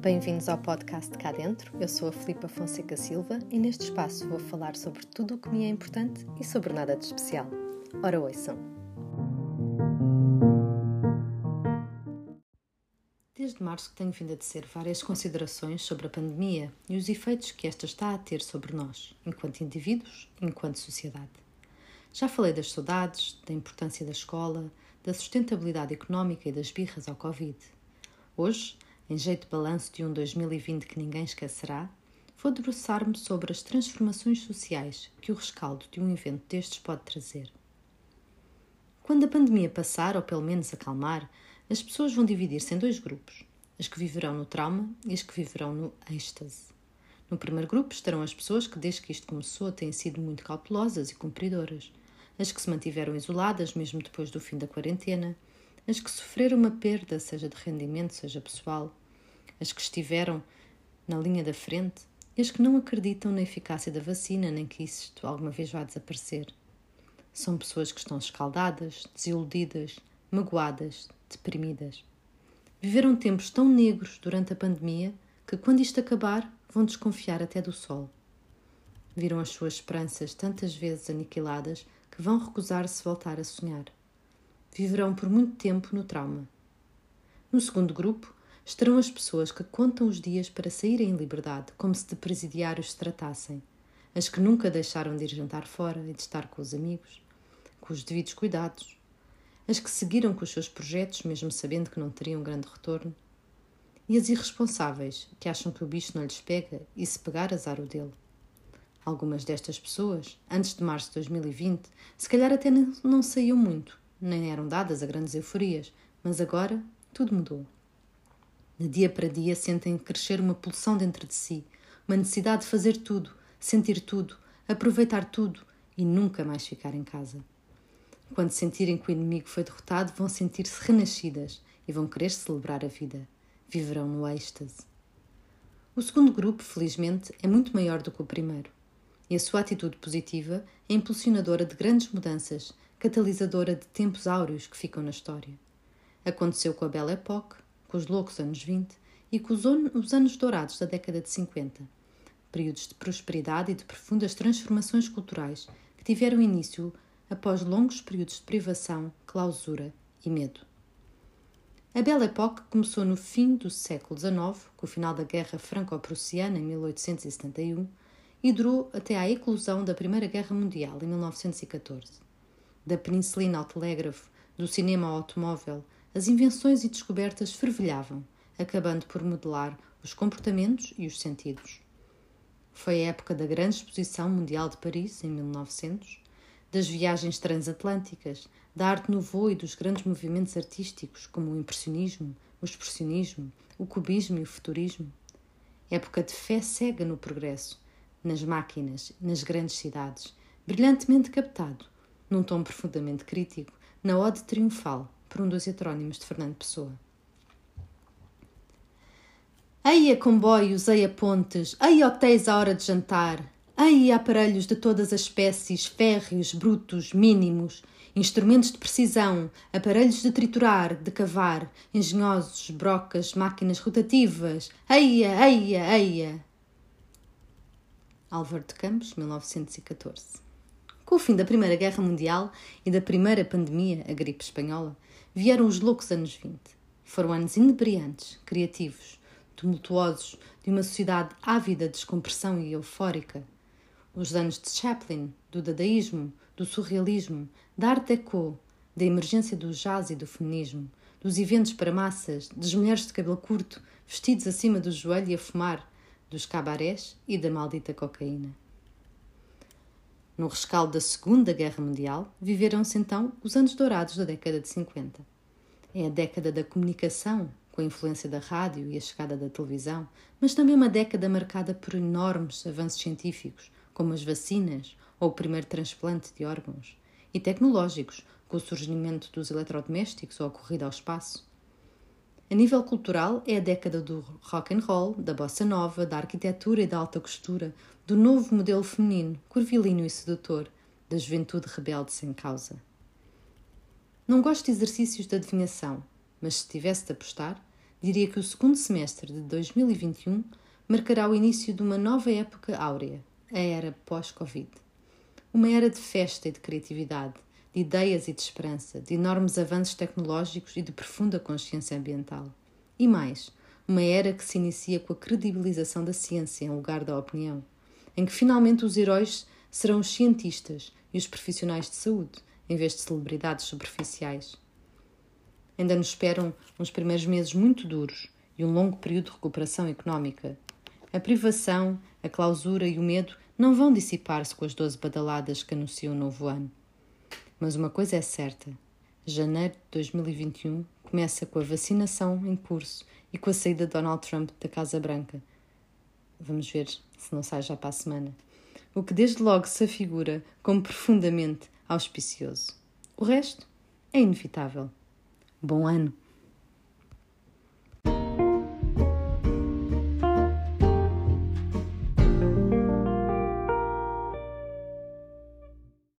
Bem-vindos ao podcast Cá Dentro. Eu sou a Filipa Fonseca Silva e neste espaço vou falar sobre tudo o que me é importante e sobre nada de especial. Ora, ouçam! Desde março tenho vindo a dizer várias considerações sobre a pandemia e os efeitos que esta está a ter sobre nós, enquanto indivíduos e enquanto sociedade. Já falei das saudades, da importância da escola, da sustentabilidade económica e das birras ao Covid. Hoje, em jeito de balanço de um 2020 que ninguém esquecerá, vou debruçar-me sobre as transformações sociais que o rescaldo de um evento destes pode trazer. Quando a pandemia passar, ou pelo menos acalmar, as pessoas vão dividir-se em dois grupos: as que viverão no trauma e as que viverão no êxtase. No primeiro grupo estarão as pessoas que, desde que isto começou, têm sido muito cautelosas e cumpridoras as que se mantiveram isoladas mesmo depois do fim da quarentena, as que sofreram uma perda, seja de rendimento, seja pessoal, as que estiveram na linha da frente e as que não acreditam na eficácia da vacina nem que isto alguma vez vá desaparecer. São pessoas que estão escaldadas, desiludidas, magoadas, deprimidas. Viveram tempos tão negros durante a pandemia que, quando isto acabar, vão desconfiar até do sol. Viram as suas esperanças tantas vezes aniquiladas que vão recusar-se voltar a sonhar. Viverão por muito tempo no trauma. No segundo grupo estarão as pessoas que contam os dias para saírem em liberdade, como se de presidiários se tratassem, as que nunca deixaram de ir jantar fora e de estar com os amigos, com os devidos cuidados, as que seguiram com os seus projetos, mesmo sabendo que não teriam grande retorno, e as irresponsáveis, que acham que o bicho não lhes pega e se pegar, azar o dele. Algumas destas pessoas, antes de março de 2020, se calhar até não saíam muito, nem eram dadas a grandes euforias, mas agora tudo mudou. De dia para dia sentem crescer uma pulsão dentro de si, uma necessidade de fazer tudo, sentir tudo, aproveitar tudo e nunca mais ficar em casa. Quando sentirem que o inimigo foi derrotado, vão sentir-se renascidas e vão querer celebrar a vida. Viverão no êxtase. O segundo grupo, felizmente, é muito maior do que o primeiro e a sua atitude positiva é impulsionadora de grandes mudanças, catalisadora de tempos áureos que ficam na história. Aconteceu com a Belle Époque, com os loucos anos 20 e com os anos dourados da década de 50, períodos de prosperidade e de profundas transformações culturais que tiveram início após longos períodos de privação, clausura e medo. A Belle Époque começou no fim do século XIX, com o final da Guerra Franco-Prussiana em 1871 e durou até à eclosão da Primeira Guerra Mundial, em 1914. Da penicilina ao telégrafo, do cinema ao automóvel, as invenções e descobertas fervilhavam, acabando por modelar os comportamentos e os sentidos. Foi a época da Grande Exposição Mundial de Paris, em 1900, das viagens transatlânticas, da arte nouveau e dos grandes movimentos artísticos, como o impressionismo, o expressionismo, o cubismo e o futurismo. Época de fé cega no progresso, nas máquinas, nas grandes cidades, brilhantemente captado, num tom profundamente crítico, na Ode Triunfal, por um dos heterónimos de Fernando Pessoa. Eia comboios, eia pontes, eia hotéis à hora de jantar, eia aparelhos de todas as espécies, férreos, brutos, mínimos, instrumentos de precisão, aparelhos de triturar, de cavar, engenhosos, brocas, máquinas rotativas, eia, eia, eia. Álvaro de Campos, 1914. Com o fim da Primeira Guerra Mundial e da primeira pandemia, a gripe espanhola, vieram os loucos anos 20. Foram anos inebriantes, criativos, tumultuosos, de uma sociedade ávida de descompressão e eufórica. Os anos de Chaplin, do dadaísmo, do surrealismo, da arte déco, da emergência do jazz e do feminismo, dos eventos para massas, das mulheres de cabelo curto, vestidos acima do joelho e a fumar, dos cabarés e da maldita cocaína. No rescaldo da Segunda Guerra Mundial, viveram-se então os anos dourados da década de 50. É a década da comunicação, com a influência da rádio e a chegada da televisão, mas também uma década marcada por enormes avanços científicos, como as vacinas ou o primeiro transplante de órgãos, e tecnológicos, com o surgimento dos eletrodomésticos ou a corrida ao espaço. A nível cultural, é a década do rock and roll, da bossa nova, da arquitetura e da alta costura, do novo modelo feminino, curvilíneo e sedutor, da juventude rebelde sem causa. Não gosto de exercícios de adivinhação, mas se tivesse de apostar, diria que o segundo semestre de 2021 marcará o início de uma nova época áurea, a era pós-Covid. Uma era de festa e de criatividade, de ideias e de esperança, de enormes avanços tecnológicos e de profunda consciência ambiental. E mais, uma era que se inicia com a credibilização da ciência em lugar da opinião, em que finalmente os heróis serão os cientistas e os profissionais de saúde, em vez de celebridades superficiais. Ainda nos esperam uns primeiros meses muito duros e um longo período de recuperação económica. A privação, a clausura e o medo não vão dissipar-se com as doze badaladas que anunciam o novo ano. Mas uma coisa é certa: janeiro de 2021 começa com a vacinação em curso e com a saída de Donald Trump da Casa Branca. Vamos ver se não sai já para a semana. O que desde logo se afigura como profundamente auspicioso. O resto é inevitável. Bom ano!